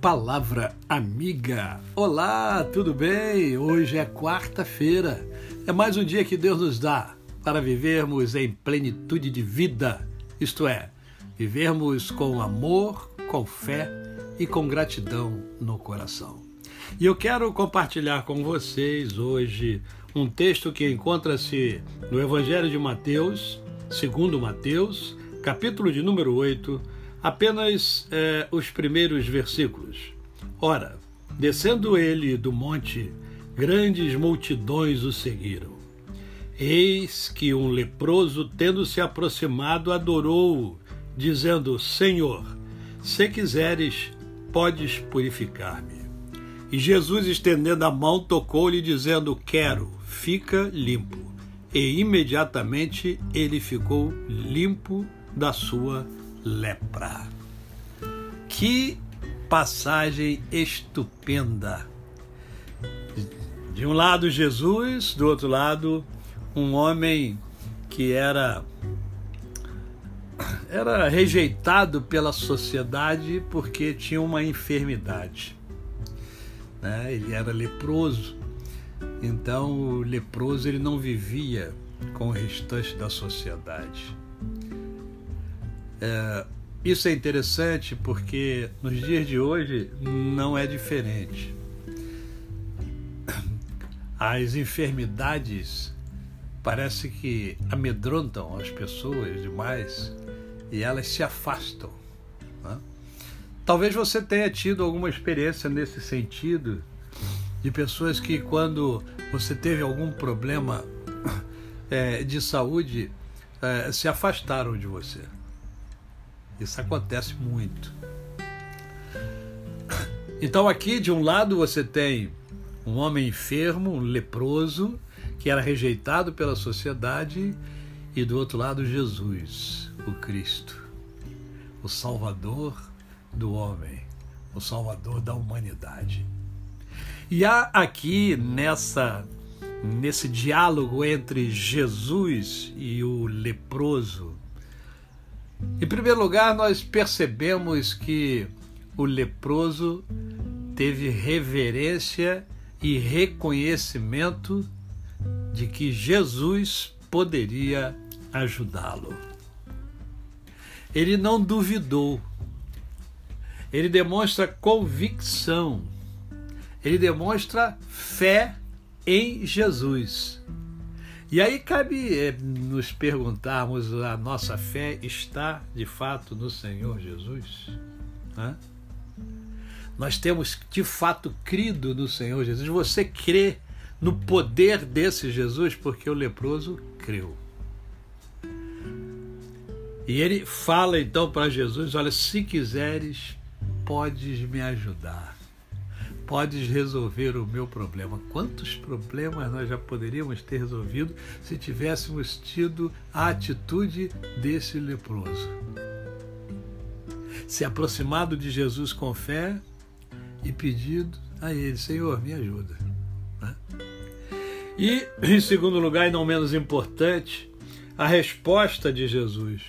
Palavra Amiga. Olá, tudo bem? Hoje é quarta-feira. É mais um dia que Deus nos dá para vivermos em plenitude de vida, isto é, vivermos com amor, com fé e com gratidão no coração. E eu quero compartilhar com vocês hoje um texto que encontra-se no Evangelho de Mateus, segundo Mateus, capítulo de número 8, apenas é, os primeiros versículos. Ora, descendo ele do monte, grandes multidões o seguiram. Eis que um leproso, tendo se aproximado, adorou-o, dizendo: Senhor, se quiseres, podes purificar-me. E Jesus, estendendo a mão, tocou-lhe, dizendo: Quero, fica limpo. E imediatamente ele ficou limpo da sua lepra. Que passagem estupenda! De um lado, Jesus, do outro lado, um homem que era era rejeitado pela sociedade porque tinha uma enfermidade. Né? Ele era leproso, então o leproso ele não vivia com o restante da sociedade. É, isso é interessante porque nos dias de hoje não é diferente. As enfermidades parece que amedrontam as pessoas demais e elas se afastam. Né? Talvez você tenha tido alguma experiência nesse sentido de pessoas que quando você teve algum problema é, de saúde é, se afastaram de você. Isso acontece muito. Então, aqui de um lado você tem um homem enfermo, um leproso, que era rejeitado pela sociedade, e do outro lado Jesus, o Cristo, o Salvador do homem, o Salvador da humanidade. E há aqui nessa nesse diálogo entre Jesus e o leproso em primeiro lugar, nós percebemos que o leproso teve reverência e reconhecimento de que Jesus poderia ajudá-lo. Ele não duvidou, ele demonstra convicção, ele demonstra fé em Jesus. E aí cabe é, nos perguntarmos: a nossa fé está de fato no Senhor Jesus? Hã? Nós temos de fato crido no Senhor Jesus. Você crê no poder desse Jesus porque o leproso creu. E ele fala então para Jesus: Olha, se quiseres, podes me ajudar podes resolver o meu problema. Quantos problemas nós já poderíamos ter resolvido se tivéssemos tido a atitude desse leproso? Se aproximado de Jesus com fé e pedido a Ele: Senhor, me ajuda. Né? E, em segundo lugar, e não menos importante, a resposta de Jesus.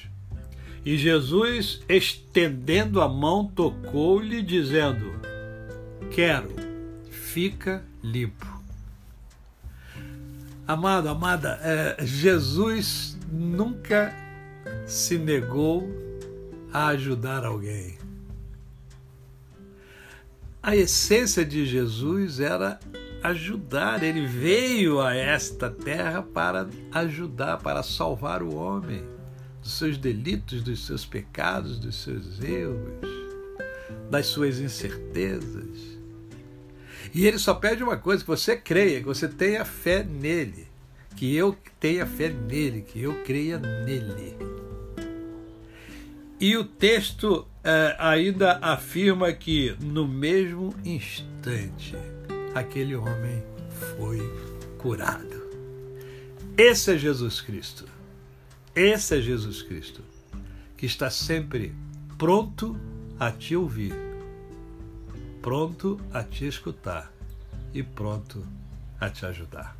E Jesus, estendendo a mão, tocou-lhe, dizendo: quero, fica limpo. Amado, amada, é, Jesus nunca se negou a ajudar alguém. A essência de Jesus era ajudar, ele veio a esta terra para ajudar, para salvar o homem dos seus delitos, dos seus pecados, dos seus erros, das suas incertezas. E ele só pede uma coisa: que você creia, que você tenha fé nele, que eu tenha fé nele, que eu creia nele. E o texto é, ainda afirma que no mesmo instante aquele homem foi curado. Esse é Jesus Cristo. Esse é Jesus Cristo, que está sempre pronto a te ouvir pronto a te escutar e pronto a te ajudar.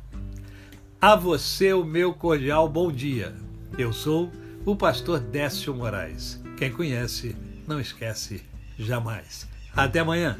A você o meu cordial bom dia. Eu sou o pastor Décio Moraes. Quem conhece, não esquece jamais. Até amanhã.